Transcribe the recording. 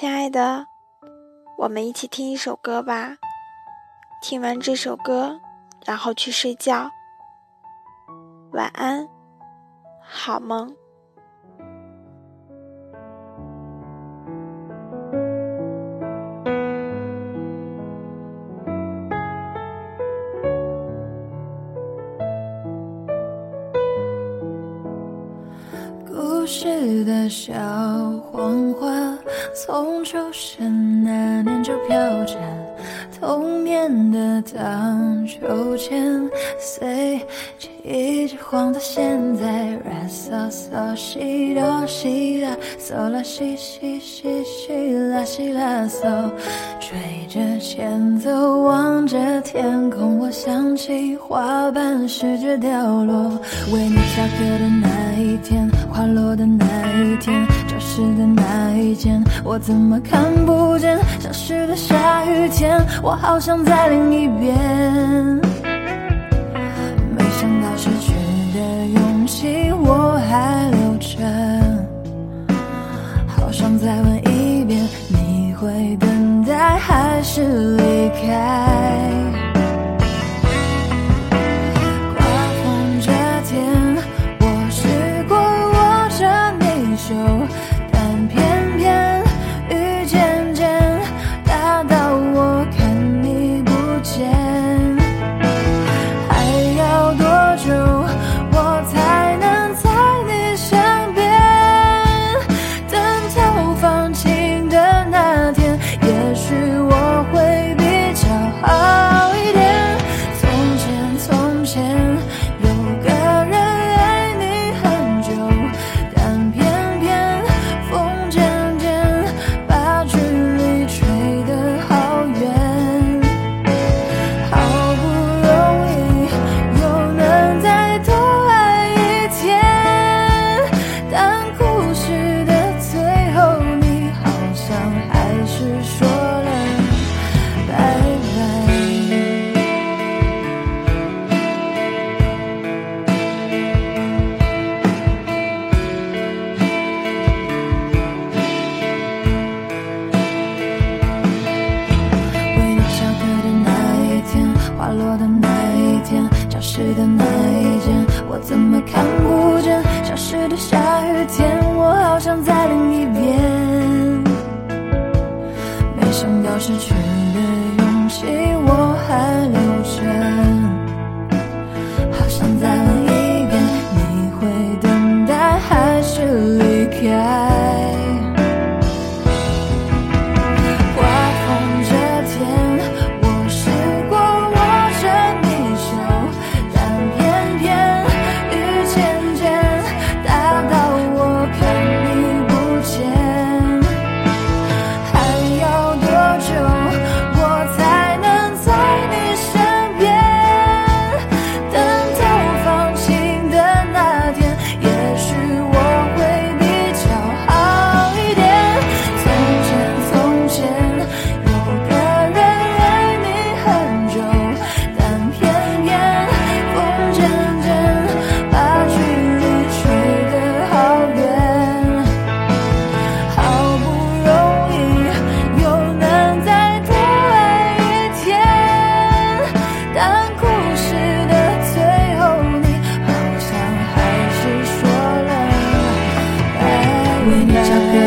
亲爱的，我们一起听一首歌吧。听完这首歌，然后去睡觉。晚安，好梦。故事的小黄花，从出生那年就飘着童年的荡秋千，随记着晃到现在。啦嗦嗦西哆西啦，嗦啦西西西西啦西啦嗦，吹着前奏，望着天空，我想起花瓣试着掉落，为你下课的那一天。花落的那一天，教室的一间，我怎么看不见？消失的下雨天，我好想再淋一遍。没想到失去的勇气我还留着，好想再问一遍，你会等待还是离开？刮风这天，我试过握着你手 again 失的那一间，我怎么看不见？消失的下雨天，我好想再淋一遍。没想到失去的勇气我还留为